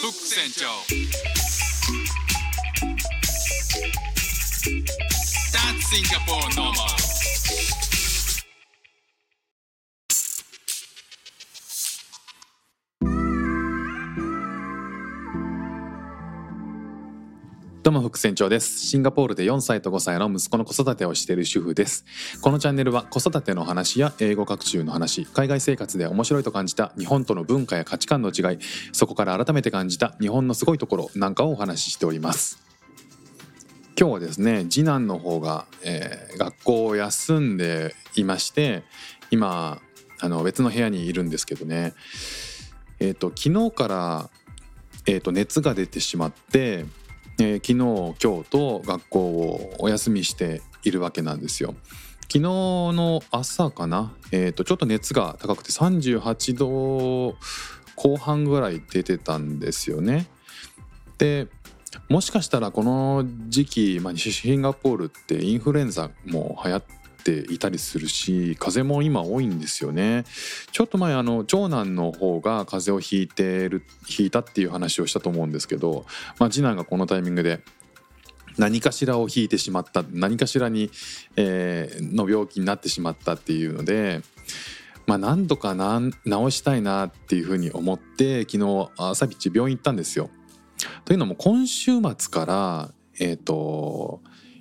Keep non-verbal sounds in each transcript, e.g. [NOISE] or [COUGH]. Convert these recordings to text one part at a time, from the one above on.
フック船長 That's Singapore normal どうも副船長です。シンガポールで4歳と5歳の息子の子育てをしている主婦です。このチャンネルは子育ての話や英語学習の話海外生活で面白いと感じた日本との文化や価値観の違いそこから改めて感じた日本のすごいところなんかをお話ししております。今日はですね次男の方が、えー学校を休んでいまして今あの別の部屋にいるんですけどね。えっ、と昨日から、えー、と熱が出てしまってえー昨日今日と学校をお休みしているわけなんですよ。昨日の朝かな、えー、とちょっと熱が高くて38度後半ぐらい出てたんですよね。でもしかしたらこの時期、まあ、シンガポールってインフルエンザも流行っていたりするし風も今多いんですよね。ちょっと前あの長男の方が風邪をひいてるひいたっていう話をしたと思うんですけど、まあ、次男がこのタイミングで何かしらを引いてしまった何かしらに、えーの病気になってしまったっていうので。まあ、何とかな治したいなっていうふうに思って昨日朝一病院行ったんですよ。というのも今週末からえっ、と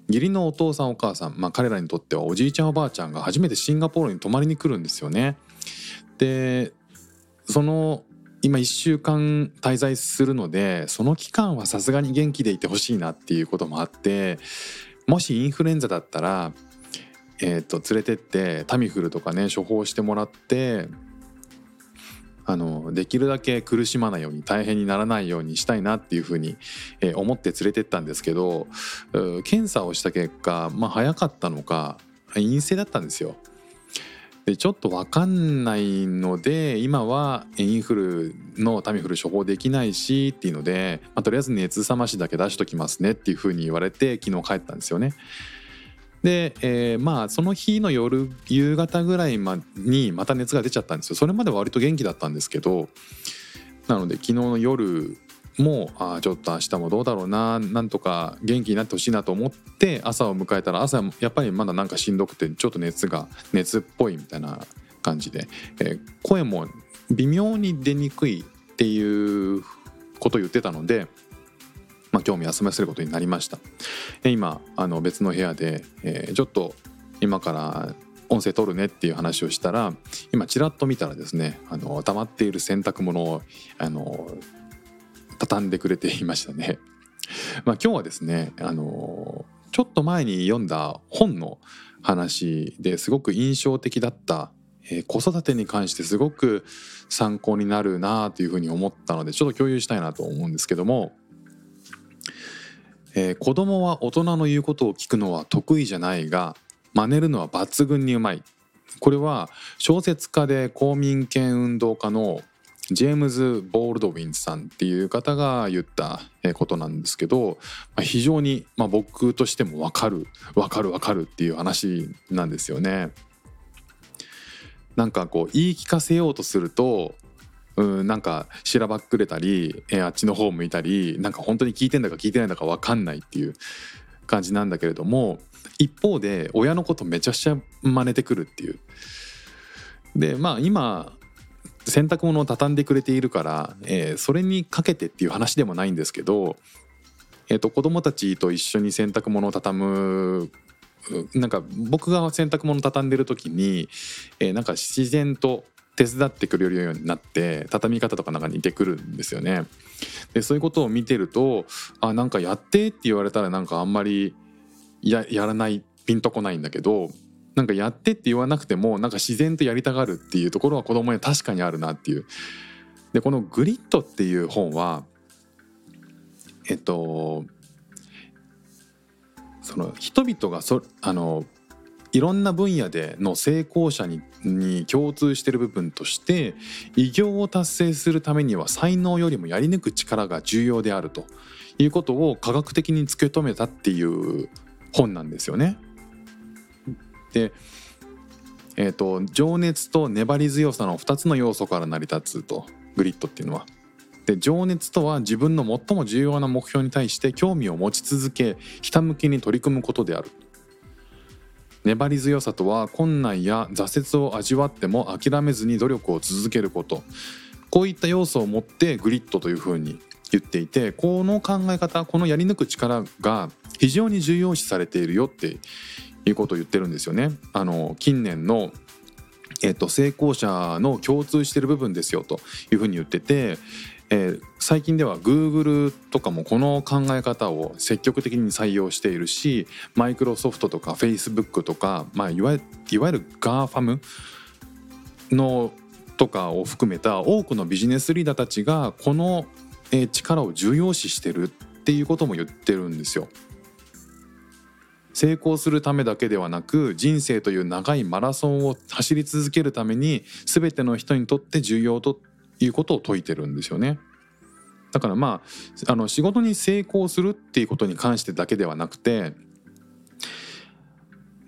義理のお父さんお母さん、まあ、彼らにとってはおじいちゃんおばあちゃんが初めてシンガポールに泊まりに来るんですよね。でその今1週間滞在するのでその期間はさすがに元気でいてほしいなっていうこともあってもしインフルエンザだったら、えー、と連れてってタミフルとかね処方してもらってあのできるだけ苦しまないように大変にならないようにしたいなっていうふうに、思って連れてったんですけど検査をした結果、まあ、早かったのか陰性だったんですよ。でちょっと分かんないので今はインフルのタミフル処方できないしっていうので、まあ、とりあえず熱冷ましだけ出しときますねっていうふうに言われて昨日帰ったんですよね。で、えーまあその日の夜夕方ぐらいまにまた熱が出ちゃったんですよ。それまでは割と元気だったんですけどなので昨日の夜もあーちょっと明日もどうだろうななんとか元気になってほしいなと思って朝を迎えたら朝やっぱりまだなんかしんどくてちょっと熱が熱っぽいみたいな感じで、えー声も微妙に出にくいっていうことを言ってたので、まあ、今日も休ませることになりました。で今あの別の部屋で、えーちょっと今から音声取るねっていう話をしたら今ちらっと見たらですねあの溜まっている洗濯物をあの畳んでくれていましたね。[LAUGHS] まあ、今日はですねあのちょっと前に読んだ本の話ですごく印象的だった、えー子育てに関してすごく参考になるなというふうに思ったのでちょっと共有したいなと思うんですけども、えー子供は大人の言うことを聞くのは得意じゃないが真似るのは抜群にうまいこれは小説家で公民権運動家のジェームズ・ボールドウィンさんっていう方が言ったことなんですけど、まあ非常に、まあ、僕としても分かる分かる分かるっていう話なんですよね。なんかこう言い聞かせようとするとうんなんかしらばっくれたり、えーあっちの方向いたりなんか本当に聞いてんだか聞いてないんだか分かんないっていう感じなんだけれども一方で親のことめちゃくちゃ真似てくるっていう。でまあ今洗濯物を畳んでくれているから、えーそれにかけてっていう話でもないんですけど、えー、と子供たちと一緒に洗濯物を畳むなんか僕が洗濯物畳んでる時に、えーなんか自然と手伝ってくれるようになって畳み方とかなんか似てくるんですよね。でそういうことを見てるとあなんかやってって言われたらなんかあんまりやらないピンとこないんだけどなんかやってって言わなくてもなんか自然とやりたがるっていうところは子供には確かにあるなっていう。でこの「グリッド」っていう本はえっとその人々がそあのいろんな分野での成功者にに共通してる部分として偉業を達成するためには才能よりもやり抜く力が重要であるということを科学的に突き止めたっていう本なんですよね。で、えーと情熱と粘り強さの2つの要素から成り立つとグリッドっていうのは。で情熱とは自分の最も重要な目標に対して興味を持ち続けひたむきに取り組むことである粘り強さとは困難や挫折を味わっても諦めずに努力を続けることこういった要素を持ってグリッドというふうに言っていてこの考え方このやり抜く力が非常に重要視されているよっていうことを言ってるんですよね。あの近年のえっと、成功者の共通してる部分ですよというふうに言ってて、えー、最近では Google とかもこの考え方を積極的に採用しているしマイクロソフトとか Facebook とか、まあ、いわいわゆる GAFAM のとかを含めた多くのビジネスリーダーたちがこの力を重要視してるっていうことも言ってるんですよ。成功するためだけではなく人生という長いマラソンを走り続けるために全ての人にとって重要ということを説いてるんですよね。だからまああの仕事に成功するっていうことに関してだけではなくて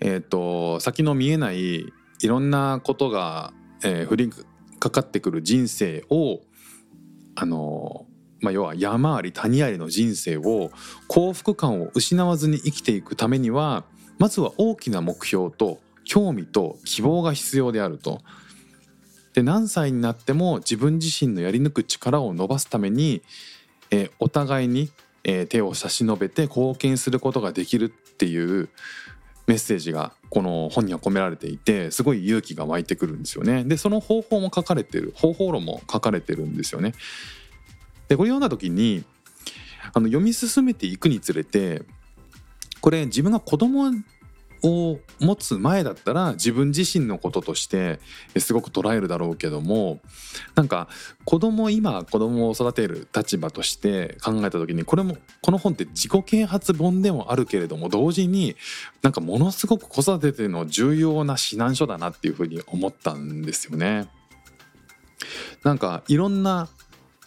えっ、ー、と先の見えないいろんなことが、えー、降りかかってくる人生をあのまあ、要は山あり谷ありの人生を幸福感を失わずに生きていくためにはまずは大きな目標と興味と希望が必要であると。で何歳になっても自分自身のやり抜く力を伸ばすために、えー、お互いに、えー、手を差し伸べて貢献することができるっていうメッセージがこの本には込められていてすごい勇気が湧いてくるんですよね。でその方法も書かれてる方法論も書かれてるんですよね。でこれ読んだ時にあの読み進めていくにつれてこれ自分が子供を持つ前だったら自分自身のこととしてすごく捉えるだろうけどもなんか子供今子供を育てる立場として考えた時にこれもこの本って自己啓発本でもあるけれども同時になんかものすごく子育ての重要な指南書だなっていうふうに思ったんですよね。なんかいろんな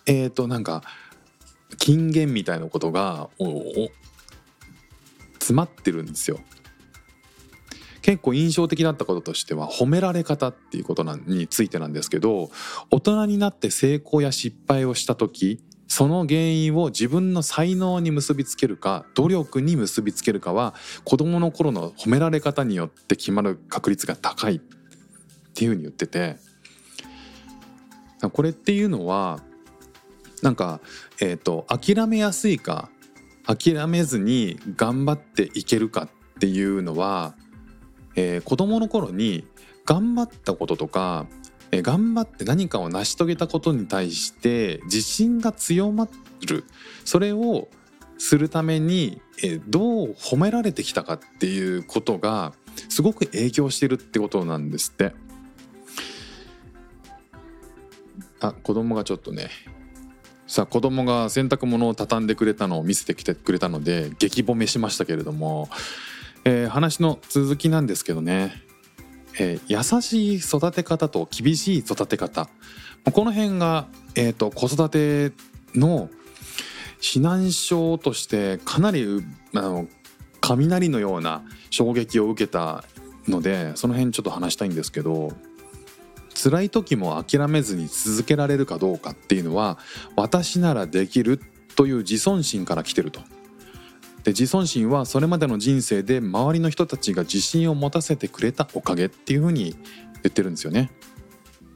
えっ、ー、となんか金言みたいなことが詰まってるんですよ。結構印象的だったこととしては褒められ方っていうことについてなんですけど大人になって成功や失敗をした時その原因を自分の才能に結びつけるか努力に結びつけるかは子どもの頃の褒められ方によって決まる確率が高いっていうふうに言っててこれっていうのはなんか、えーと、諦めやすいか諦めずに頑張っていけるかっていうのは、えー、子どもの頃に頑張ったこととか、えー、頑張って何かを成し遂げたことに対して自信が強まる。それをするために、えー、どう褒められてきたかっていうことがすごく影響してるってことなんですって。あ子供がちょっとね。さあ子供が洗濯物を畳んでくれたのを見せてきてくれたので激褒めしましたけれども、えー、話の続きなんですけどね、えー、優しい育て方と厳しい育て方この辺が、えーと、子育ての指南書としてかなりあの雷のような衝撃を受けたのでその辺ちょっと話したいんですけど辛い時も諦めずに続けられるかどうかっていうのは私ならできるという自尊心から来てると。で自尊心はそれまでの人生で周りの人たちが自信を持たせてくれたおかげっていうふうに言ってるんですよね。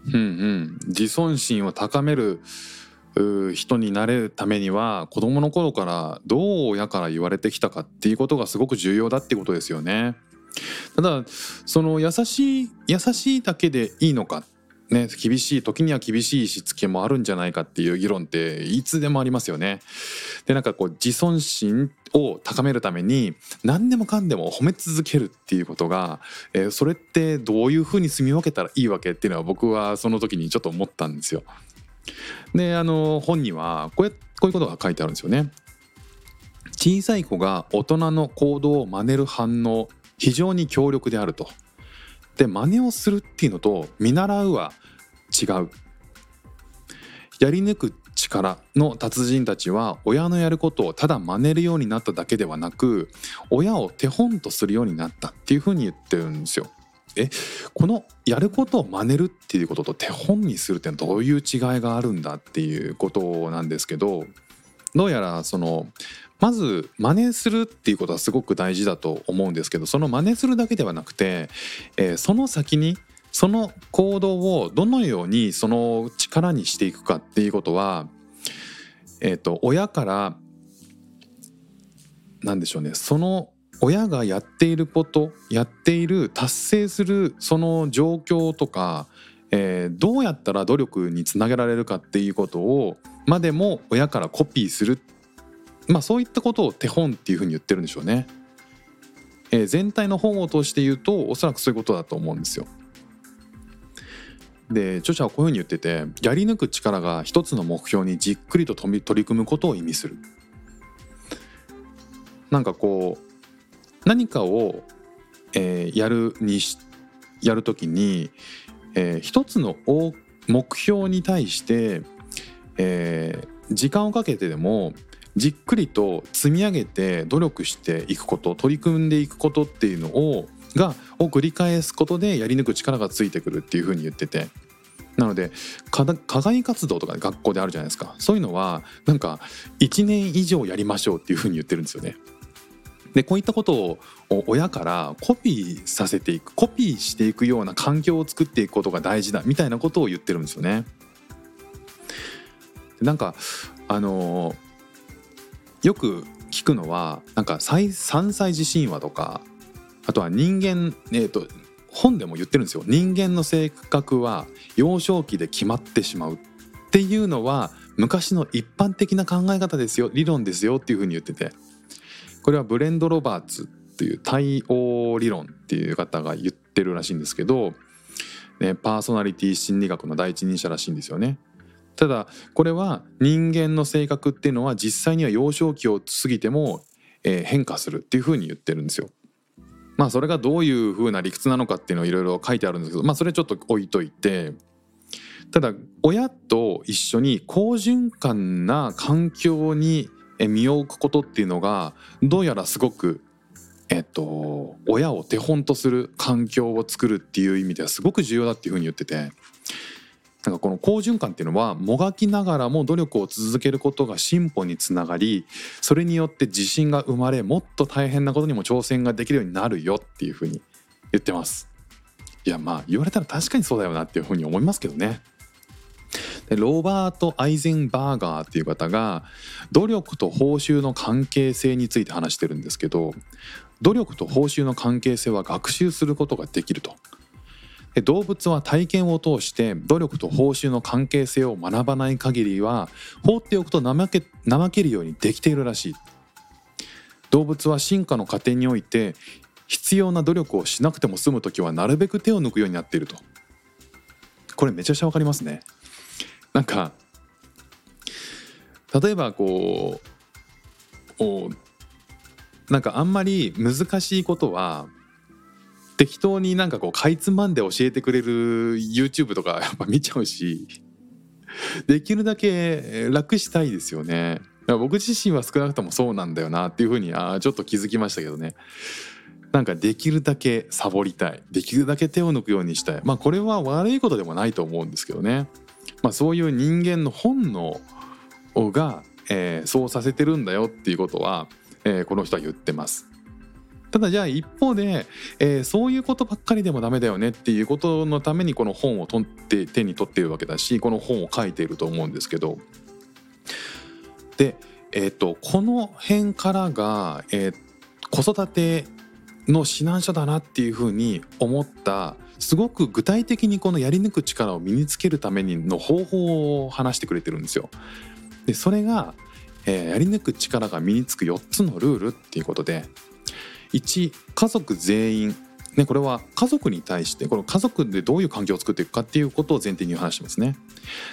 うんうん、自尊心を高める人になれるためには子供の頃からどう親から言われてきたかっていうことがすごく重要だっていうことですよね。ただその優しい優しいだけでいいのかね、厳しい時には厳しいしつけもあるんじゃないかっていう議論っていつでもありますよね。でなんかこう自尊心を高めるために何でもかんでも褒め続けるっていうことが、えー、それってどういうふうに住み分けたらいいわけっていうのは僕はその時にちょっと思ったんですよ。であの本にはこうやこういうことが書いてあるんですよね。小さい子が大人の行動を真似る反応非常に強力であると。で真似をするっていうのと見習うは違う。やり抜く力の達人たちは親のやることをただ真似るようになっただけではなく親を手本とするようになったっていうふうに言ってるんですよ。えこのやることを真似るっていうことと手本にするってどういう違いがあるんだっていうことなんですけどどうやらそのまず真似するっていうことはすごく大事だと思うんですけどその真似するだけではなくて、えー、その先にその行動をどのようにその力にしていくかっていうことは、えーと、親から何でしょうねその親がやっていることやっている達成するその状況とか、えー、どうやったら努力につなげられるかっていうことをまでも親からコピーするってまあそういったことを手本っていうふうに言ってるんでしょうね。えー、全体の本を通して言うとおそらくそういうことだと思うんですよ。で著者はこういうふうに言っててやり抜く力が一つの目標にじっくりと取り組むことを意味する。なんかこう何かを、えー、やるにしやるときに、えー、一つの目標に対して、えー、時間をかけてでもじっくりと積み上げて努力していくこと取り組んでいくことっていうのをがを繰り返すことでやり抜く力がついてくるっていうふうに言っててなので課外活動とか学校であるじゃないですかそういうのはなんか1年以上やりましょうっていうふうに言ってるんですよね。でこういったことを親からコピーさせていくコピーしていくような環境を作っていくことが大事だみたいなことを言ってるんですよね。なんかあのよく聞くのはなんか3歳児神話とかあとは人間えっ、ー、と本でも言ってるんですよ人間の性格は幼少期で決まってしまうっていうのは昔の一般的な考え方ですよ理論ですよっていうふうに言っててこれはブレンド・ロバーツっていう対応理論っていう方が言ってるらしいんですけど、ね、パーソナリティ心理学の第一人者らしいんですよね。ただこれは人間の性格っていうのは実際には幼少期を過ぎても、えー、変化するっていうふうに言ってるんですよ。まあそれがどういうふうな理屈なのかっていうのをいろいろ書いてあるんですけどまあそれちょっと置いといてただ親と一緒に好循環な環境に身を置くことっていうのがどうやらすごくえっと親を手本とする環境を作るっていう意味ではすごく重要だっていうふうに言っててなんかこの好循環っていうのはもがきながらも努力を続けることが進歩につながりそれによって自信が生まれもっと大変なことにも挑戦ができるようになるよっていうふうに言ってます。いやまあ言われたら確かにそうだよなっていうふうに思いますけどね。でローバート・アイゼンバーガーっていう方が努力と報酬の関係性について話してるんですけど努力と報酬の関係性は学習することができると。動物は体験を通して努力と報酬の関係性を学ばない限りは放っておくと怠け怠けるようにできているらしい。動物は進化の過程において必要な努力をしなくても済む時はなるべく手を抜くようになっていると。これめちゃくちゃわかりますね。なんか例えばこうなんかあんまり難しいことは適当になんかこうかいつまんで教えてくれる YouTube とか [LAUGHS] やっぱ見ちゃうしできるだけ楽したいですよね。僕自身は少なくともそうなんだよなっていうふうにあちょっと気づきましたけどね。なんかできるだけサボりたい。できるだけ手を抜くようにしたい。まあこれは悪いことでもないと思うんですけどね。まあそういう人間の本能が、えー、そうさせてるんだよっていうことは、えー、この人は言ってます。ただじゃあ一方で、えー、そういうことばっかりでもダメだよねっていうことのためにこの本を取って手に取っているわけだしこの本を書いていると思うんですけどで、えーと、この辺からが、えー、子育ての指南書だなっていうふうに思ったすごく具体的にこのやり抜く力を身につけるためにの方法を話してくれてるんですよ。でそれが、えー、やり抜く力が身につく4つのルールっていうことで1家族全員ね、これは家族に対してこの家族でどういう環境を作っていくかっていうことを前提に話してますね。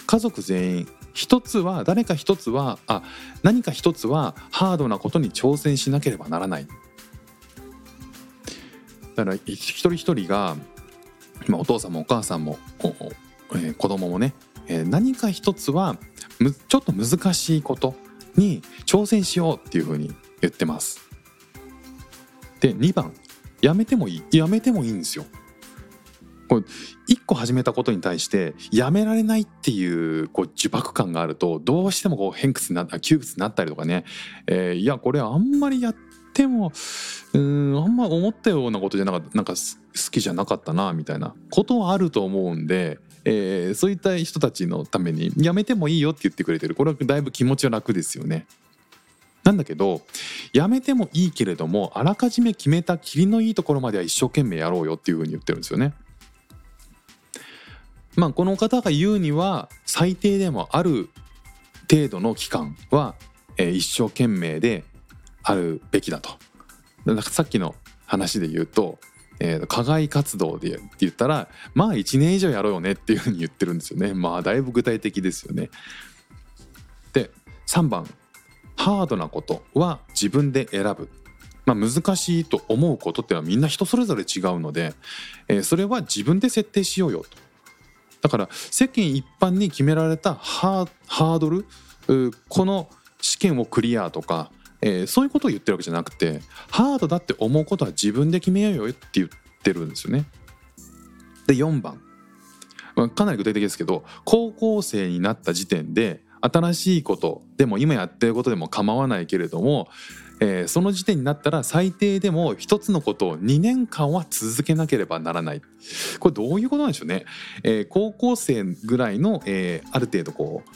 家族全員一つは誰か一つはあ何か一つはハードなことに挑戦しなければならない。だから一人一人が、まあ、お父さんもお母さんも、えー、子供もね、えー、何か一つはむちょっと難しいことに挑戦しようっていうふうに言ってます。で2番やめてもいいやめてもいいんですよ。こう一個始めたことに対してやめられないっていうこう呪縛感があるとどうしてもこう偏屈になった窮屈になったりとかね、えーいやこれあんまりやってもうんあんま思ったようなことじゃなかったなんか好きじゃなかったなみたいな。ことはあると思うんで、えーそういった人たちのためにやめてもいいよって言ってくれてる。これはだいぶ気持ちは楽ですよね。なんだけどやめてもいいけれどもあらかじめ決めた霧のいいところまでは一生懸命やろうよっていうふうに言ってるんですよね。まあこの方が言うには最低でもある程度の期間は、え一生懸命であるべきだと。だからさっきの話で言うと、えー課外活動でって言ったらまあ1年以上やろうよねっていうふうに言ってるんですよね。まあだいぶ具体的ですよね。で3番ハードなことは自分で選ぶ。まあ、難しいと思うことってのはみんな人それぞれ違うので、えーそれは自分で設定しようよと。だから世間一般に決められたハードルこの試験をクリアとか、えーそういうことを言ってるわけじゃなくてハードだって思うことは自分で決めようよって言ってるんですよね。で4番まあかなり具体的ですけど高校生になった時点で新しいことでも今やってることでも構わないけれども、えーその時点になったら最低でも一つのことを2年間は続けなければならない。これどういうことなんでしょうね、えー高校生ぐらいの、えーある程度こう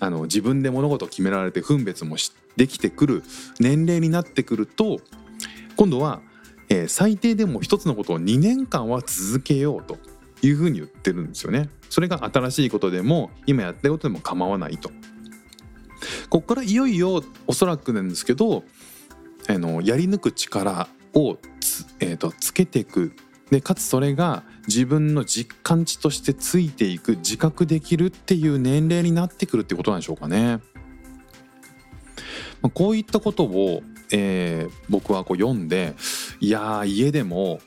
あの自分で物事を決められて分別もできてくる年齢になってくると今度は、えー最低でも一つのことを2年間は続けようと。いうふうに言ってるんですよね。それが新しいことでも今やってることでも構わないと。ここからいよいよおそらくなんですけどあのやり抜く力をつ,、えー、とつけていくでかつそれが自分の実感値としてついていく自覚できるっていう年齢になってくるってことなんでしょうかね。まあこういったことを、えー僕はこう読んでいやー家でも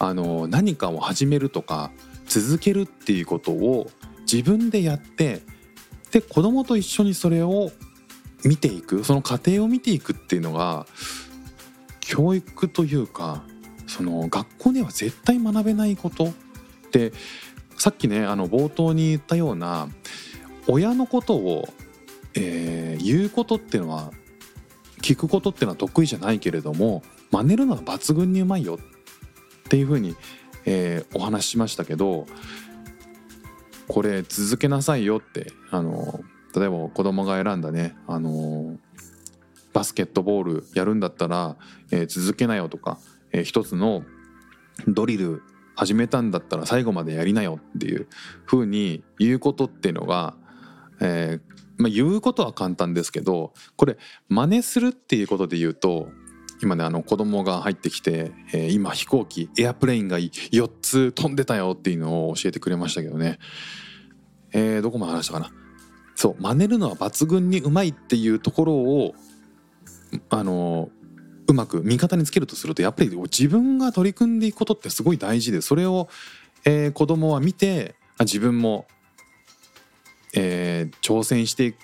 あの何かを始めるとか続けるっていうことを自分でやってで子供と一緒にそれを見ていくその過程を見ていくっていうのが教育というかその学校では絶対学べないこと。でさっきねあの冒頭に言ったような親のことを、えー言うことっていうのは聞くことっていうのは得意じゃないけれども真似るのは抜群にうまいよっていうふうに、えーお話ししましたけどこれ続けなさいよってあの例えば子供が選んだねあのバスケットボールやるんだったら、えー続けなよとか、えー一つのドリル始めたんだったら最後までやりなよっていう風に言うことっていうのが、えーまあ、言うことは簡単ですけどこれ真似するっていうことで言うと今ねあの子供が入ってきて、えー今飛行機エアプレインが4つ飛んでたよっていうのを教えてくれましたけどね、えーどこまで話したかな。そう真似るのは抜群にうまいっていうところをあのうまく味方につけるとするとやっぱり自分が取り組んでいくことってすごい大事でそれを、えー子供は見て自分も、えー挑戦してい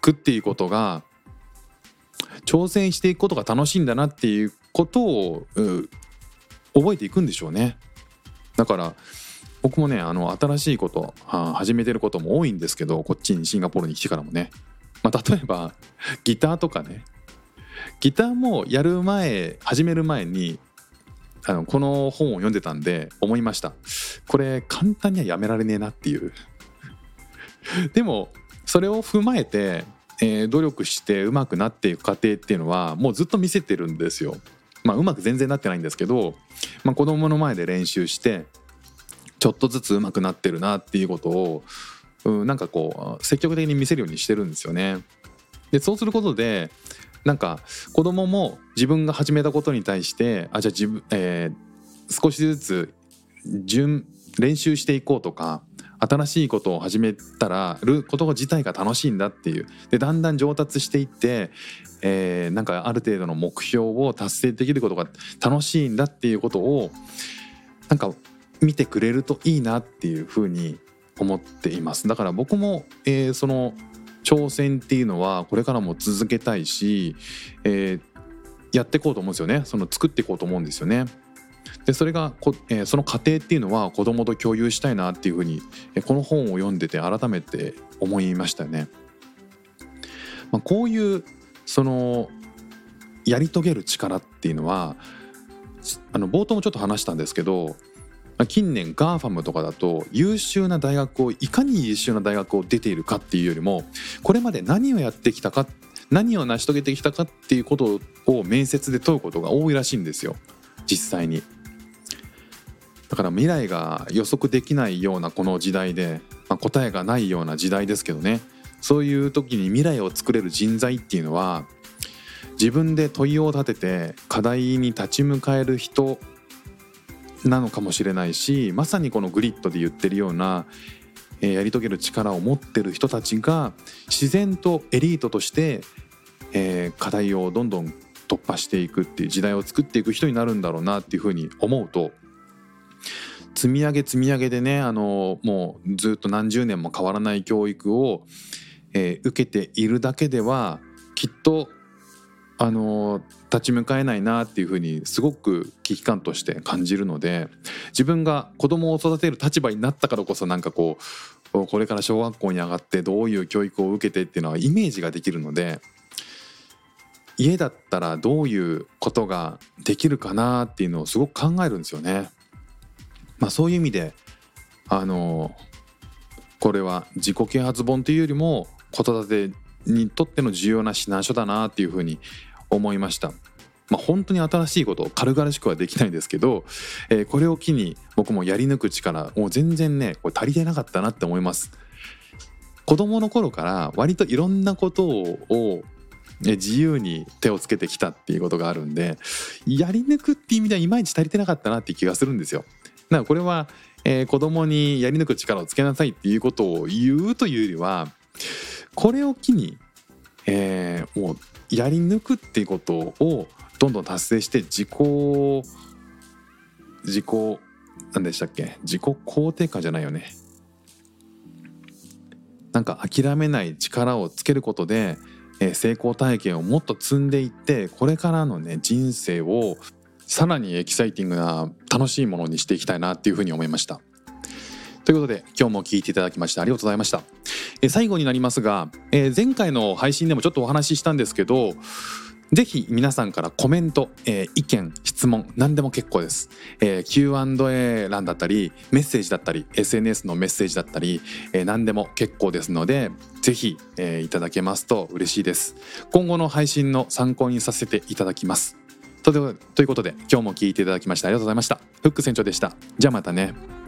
くっていうことが挑戦していくことが楽しいんだなっていうことを覚えていくんでしょうね。だから僕もねあの新しいこと始めてることも多いんですけどこっちにシンガポールに来てからもね、まあ、例えば [LAUGHS] ギターとかね。ギターもやる前始める前にあのこの本を読んでたんで思いました。これ簡単にはやめられねえなっていう。でもそれを踏まえて、えー努力して上手くなっていく過程っていうのはもうずっと見せてるんですよまあうまく全然なってないんですけど、まあ、子供の前で練習してちょっとずつ上手くなってるなっていうことをうんなんかこう積極的に見せるようにしてるんですよね。でそうすることでなんか子供も自分が始めたことに対してあじゃあ自分、えー少しずつ順練習していこうとか新しいことを始めたらること自体が楽しいんだっていう。でだんだん上達していって、えーなんかある程度の目標を達成できることが楽しいんだっていうことをなんか見てくれるといいなっていうふうに思っています。だから僕も、えーその挑戦っていうのはこれからも続けたいし、えーやっていこうと思うんですよね。その作っていこうと思うんですよね。でそれがこ、えーその過程っていうのは子供と共有したいなっていうふうに、えーこの本を読んでて改めて思いましたね。まあ、こういうそのやり遂げる力っていうのはあの冒頭もちょっと話したんですけどま近年 GAFAM とかだと優秀な大学をいかに優秀な大学を出ているかっていうよりもこれまで何をやってきたか何を成し遂げてきたかっていうことを面接で問うことが多いらしいんですよ実際に。だから未来が予測できないようなこの時代で、まあ、答えがないような時代ですけどねそういう時に未来を作れる人材っていうのは自分で問いを立てて課題に立ち向かえる人なのかもしれないしまさにこのグリッドで言ってるような、えーやり遂げる力を持ってる人たちが自然とエリートとして、えー課題をどんどん突破していくっていう時代を作っていく人になるんだろうなっていうふうに思うと積み上げ積み上げでねあのもうずっと何十年も変わらない教育を、えー受けているだけではきっとあの立ち向かえないなっていうふうにすごく危機感として感じるので自分が子供を育てる立場になったからこそなんかこうこれから小学校に上がってどういう教育を受けてっていうのはイメージができるので家だったらどういうことができるかなっていうのをすごく考えるんですよね。まあ、そういう意味であのこれは自己啓発本というよりも子育てにとっての重要な指南書だなっていうふうに思いました。まあ、本当に新しいこと軽々しくはできないんですけど、えーこれを機に僕もやり抜く力もう全然ねこれ足りてなかったなって思います。子供の頃から割といろんなことを自由に手をつけてきたっていうことがあるんでやり抜くっていう意味ではいまいち足りてなかったなっていう気がするんですよ。だからこれは、えー子供にやり抜く力をつけなさいっていうことを言うというよりはこれを機に、えーもうやり抜くっていうことをどんどん達成して自己自己何でしたっけ？自己肯定感じゃないよねなんか諦めない力をつけることで、え成功体験をもっと積んでいってこれからのね人生をさらにエキサイティングな楽しいものにしていきたいなっていうふうに思いました。ということで今日も聞いていただきましてありがとうございました。え最後になりますが、え前回の配信でもちょっとお話ししたんですけどぜひ皆さんからコメント、えー意見質問何でも結構です、えー Q&A 欄だったりメッセージだったり SNS のメッセージだったり、えー何でも結構ですのでぜひ、えーいただけますと嬉しいです。今後の配信の参考にさせていただきます。というということで今日も聞いていただきましてありがとうございました。フック船長でした。じゃあまたね。